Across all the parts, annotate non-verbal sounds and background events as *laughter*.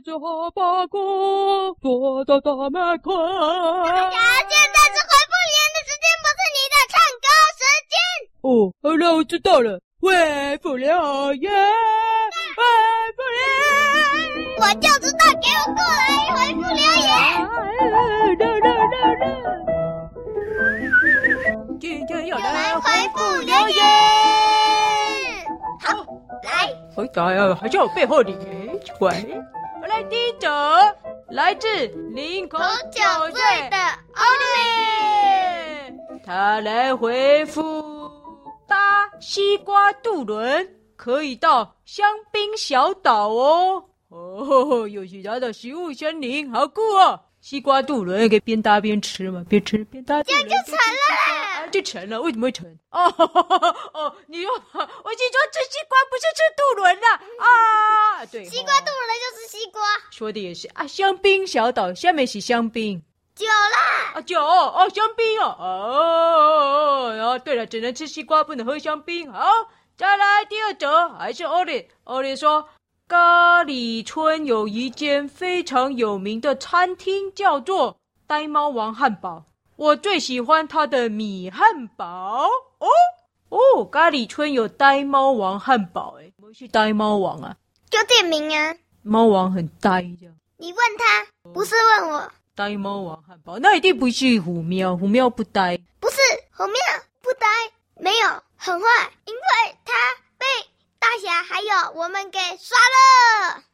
椰子好八卦，坐到大门口。呀，现在是回复留言的时间，不是你的唱歌时间。哦，好了，我知道了。回复留言，回复留言。我就知道，给我过来回复留言。来来来来，今天要来回复留言。好，来。回答呀，还叫我背后的喂。我来第一则，来自林口酒醉的欧丽，他来回复：搭西瓜渡轮可以到香槟小岛哦。哦，有其他的食物森林，好酷哦！西瓜渡轮可以边搭边吃吗？边吃边搭，这样就成了，就成了。为什么会成？哦哦，你又我听说吃西瓜不是吃渡轮的啊？对，西瓜渡轮。说的也是啊，香槟小岛下面是香槟，酒啦啊酒哦，香槟哦哦。哦哦对了，只能吃西瓜，不能喝香槟。好，再来第二则，还是欧丽。欧丽说。咖喱村有一间非常有名的餐厅，叫做呆猫王汉堡。我最喜欢它的米汉堡。哦哦，咖喱村有呆猫王汉堡，哎，怎么是呆猫王啊？就店名啊。猫王很呆，这样。你问他，不是问我。呆猫王汉堡，那一定不是虎喵，虎喵不呆。不是虎喵不呆，没有很坏，因为他被。大侠还有我们给刷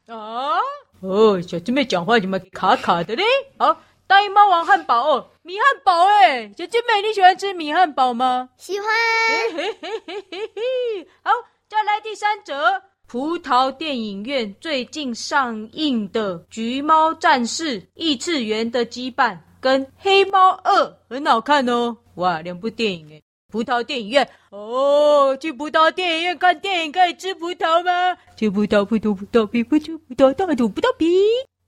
了啊！哦，小师妹讲话怎么卡卡的嘞？好，呆猫王汉堡哦，米汉堡哎，小师妹你喜欢吃米汉堡吗？喜欢。嘿嘿嘿嘿嘿嘿。好，再来第三则，葡萄电影院最近上映的《橘猫战士》异次元的羁绊跟《黑猫二》很好看哦，哇，两部电影哎。葡萄电影院哦，去葡萄电影院看电影可以吃葡萄吗？吃葡萄，葡萄，葡萄皮，不吃葡萄，大吐葡萄皮。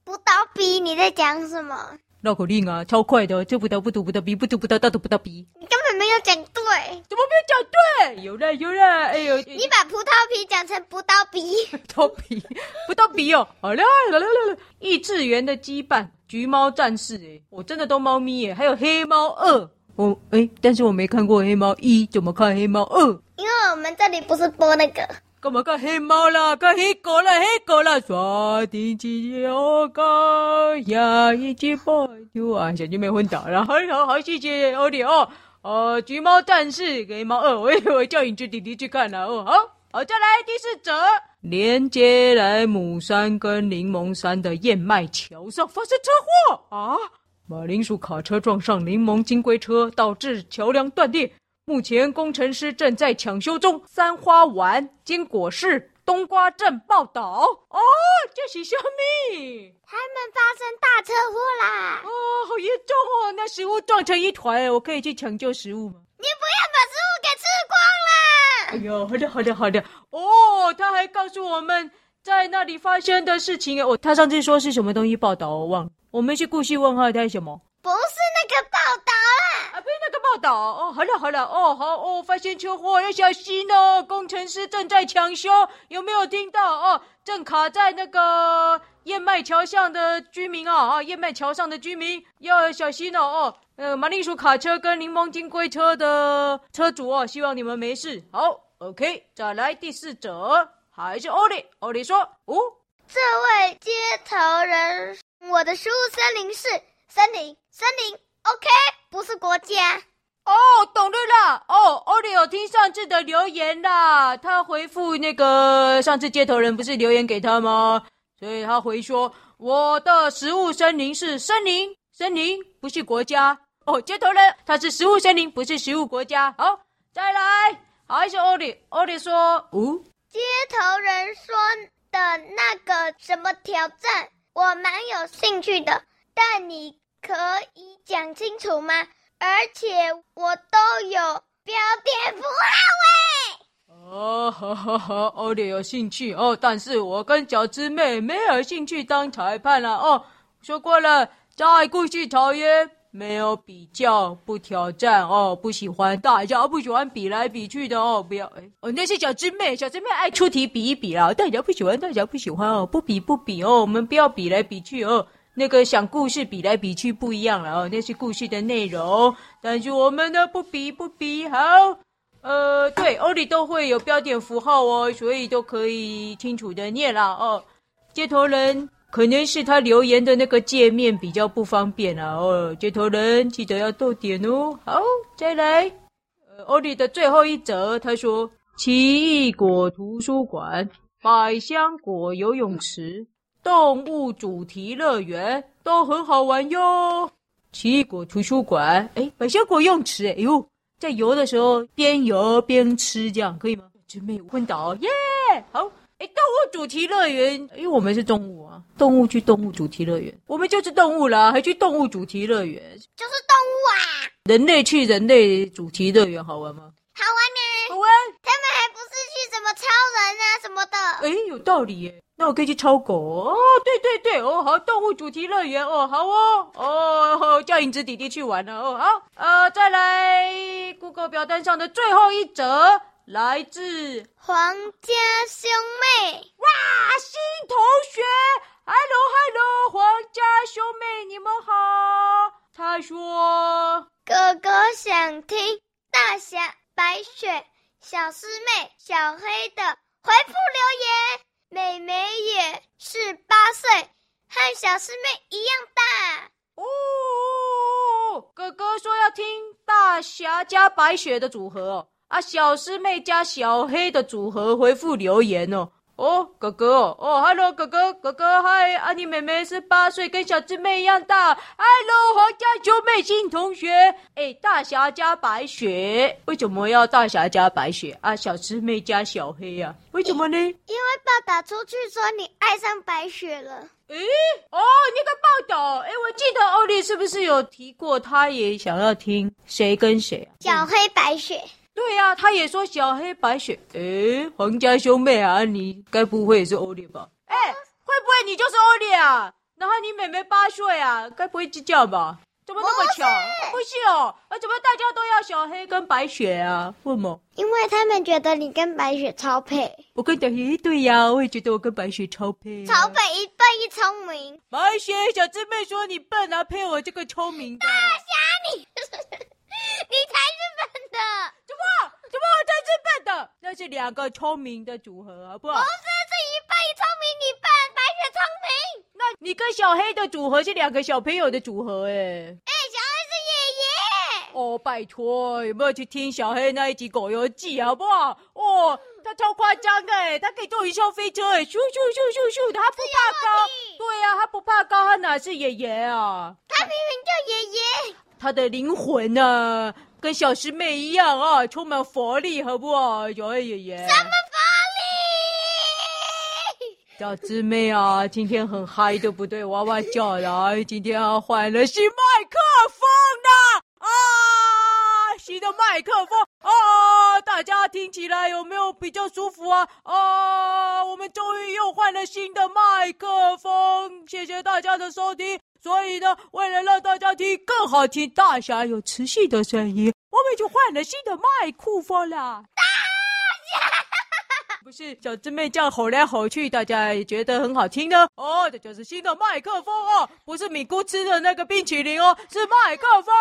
葡萄皮，你在讲什么？绕口令啊，超快的，吃葡萄不吐葡萄皮，不吐葡萄大吐葡萄皮。你根本没有讲对，怎么没有讲对？有了有了，哎呦！你把葡萄皮讲成葡萄皮，葡萄皮，葡萄皮哦。好了，来来来来，异次元的羁绊，橘猫战士，哎，我真的都猫咪耶，还有黑猫二。我哎，但是我没看过黑猫一，怎么看黑猫二？因为我们这里不是播那个。干嘛看黑猫啦？看黑狗啦，黑狗啦！刷天机我高呀，一起跑就啊！小姐妹昏倒了，好好好，谢谢欧弟哦。呃，橘猫战士黑猫二，我以为叫影子弟弟去看了哦。好，好，再来第四则，连接莱姆山跟柠檬山的燕麦桥上发生车祸啊！马铃薯卡车撞上柠檬金龟车，导致桥梁断裂。目前工程师正在抢修中。三花丸金果市冬瓜镇报道哦，这是什么？他们发生大车祸啦！哦，好严重哦！那食物撞成一团，我可以去抢救食物吗？你不要把食物给吃光了！哎呦，好的，好的，好的。哦，他还告诉我们在那里发生的事情。哦，他上次说是什么东西报道？我忘了。我们去故事问号，他是什么？不是！报道哦。好了好了，哦好哦，发现车祸要小心哦。工程师正在抢修，有没有听到哦？正卡在那个燕麦桥上的居民啊啊，燕麦桥上的居民要小心哦哦。呃，马铃薯卡车跟柠檬金龟车的车主哦，希望你们没事。好，OK，再来第四则，还是欧里。欧里说，哦，这位接头人。我的食物森林是森林，森林，OK，不是国家。哦，懂了啦。哦，欧利有听上次的留言啦，他回复那个上次接头人不是留言给他吗？所以他回说，我的食物森林是森林，森林不是国家。哦，接头人他是食物森林，不是食物国家。好，再来，还是欧利。欧利说，哦，接头人说的那个什么挑战？我蛮有兴趣的，但你可以讲清楚吗？而且我都有标点符号哎。哦，好好好，欧弟有兴趣哦，但是我跟饺子妹没有兴趣当裁判了哦。说过了，在故事草原没有比较，不挑战哦，不喜欢大家不喜欢比来比去的哦，不要哎哦，那是饺子妹，饺子妹爱出题比一比啦，大家不喜欢，大家不喜欢哦，不比不比哦，我们不要比来比去哦，那个想故事比来比去不一样了哦，那是故事的内容，但是我们呢不比不比好，呃，对，欧里都会有标点符号哦，所以都可以清楚的念了哦，接头人。可能是他留言的那个界面比较不方便啊！哦，接头人记得要逗点哦。好，再来，呃，欧里的最后一则，他说：奇异果图书馆、百香果游泳池、动物主题乐园都很好玩哟。奇异果图书馆，哎，百香果游泳池，哎呦，在游的时候边游边吃，这样可以吗？准备昏倒，耶！好。哎，动物主题乐园，因为我们是动物啊，动物去动物主题乐园，我们就是动物啦，还去动物主题乐园，就是动物啊。人类去人类主题乐园好玩吗？好玩呢，好玩。超人啊什么的？哎，有道理耶。那我可以去超狗哦。对对对，哦好，动物主题乐园哦，好哦，哦叫影子弟弟去玩了哦，好，呃，再来 Google 表单上的最后一则。来自皇家兄妹，哇，新同学，Hello Hello，皇家兄妹，你们好。他说，哥哥想听大侠、白雪、小师妹、小黑的回复留言。妹妹也是八岁，和小师妹一样大。哦，哥哥说要听大侠加白雪的组合哦。啊，小师妹加小黑的组合回复留言哦。哦，哥哥哦，哦，Hello，哥哥，哥哥，嗨，啊，你妹妹是八岁，跟小师妹一样大。Hello，皇家九妹新同学。哎，大侠加白雪，为什么要大侠加白雪啊？小师妹加小黑呀？为什么呢？因为报道出去说你爱上白雪了。诶，哦，那个报道，诶，我记得欧丽是不是有提过，她也想要听谁跟谁啊？小黑白雪。对呀、啊，他也说小黑白雪。诶，皇家兄妹啊，你该不会也是欧丽吧？哎，会不会你就是欧丽啊？然后你妹妹八岁啊，该不会是这样吧？怎么那么巧？不是，哦，啊，怎么大家都要小黑跟白雪啊？为什么？因为他们觉得你跟白雪超配。我跟小黑对呀、啊，我也觉得我跟白雪超配、啊。超配，一笨一聪明。白雪小姊妹说你笨啊，配我这个聪明的。大侠，你 *laughs* 你才是笨的。怎么？怎么我才是笨的？那是两个聪明的组合，好不好？不是，是一笨一聪明，一半，白雪聪明。那你跟小黑的组合是两个小朋友的组合，哎。哎，小黑是爷爷。哦，拜托，有没有去听小黑那一集《狗游记》，好不好？哦，他超夸张的，哎，他可以坐云霄飞车，哎，咻咻咻咻咻，他不怕高。对呀、啊，他不怕高，他哪是爷爷啊？他明明叫爷爷。他的灵魂呢、啊？跟小师妹一样啊，充满活力，好不好？小黑爷爷。什么活力？小师妹啊，今天很嗨，对不对？哇哇叫来，今天啊换了新麦克风呢！啊，新的麦克风啊，大家听起来有没有比较舒服啊？啊，我们终于又换了新的麦克风，谢谢大家的收听。所以呢，为了让大家听更好听，大侠有磁性的声音，我们就换了新的麦克风啦。大侠，不是小姊妹这样吼来吼去，大家也觉得很好听呢。哦，这就是新的麦克风哦，不是米姑吃的那个冰淇淋哦，是麦克风。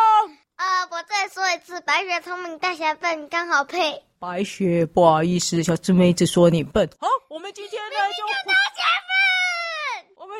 啊、呃，我再说一次，白雪聪明，大侠笨，刚好配。白雪，不好意思，小姊妹一直说你笨。好，我们今天呢就。大侠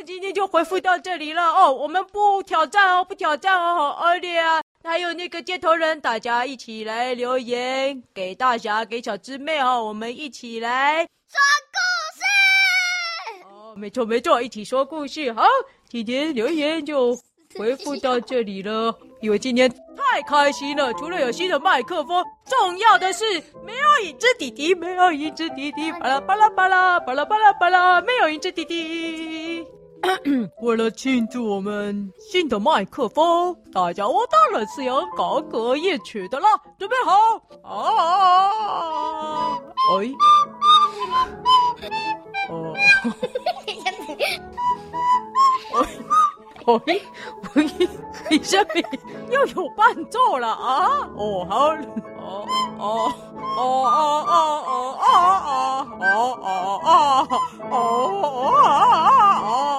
今天就回复到这里了哦，我们不挑战哦，不挑战哦，而且啊，还有那个接头人，大家一起来留言给大侠，给小师妹哦，我们一起来说故事。哦，没错没错，一起说故事。好，今天留言就回复到这里了，因为今天太开心了，除了有新的麦克风，重要的是没有影子弟弟，没有影子弟弟，巴拉巴拉巴拉巴拉巴拉巴拉，没有影子弟弟。*coughs* 为了庆祝我们新的麦克风，大家我当然是要高歌夜曲的啦！准备好啊！哎，哦，*laughs* 哎，哎，你下面又有伴奏了啊？哦，好，哦哦哦哦哦哦哦哦哦哦哦哦哦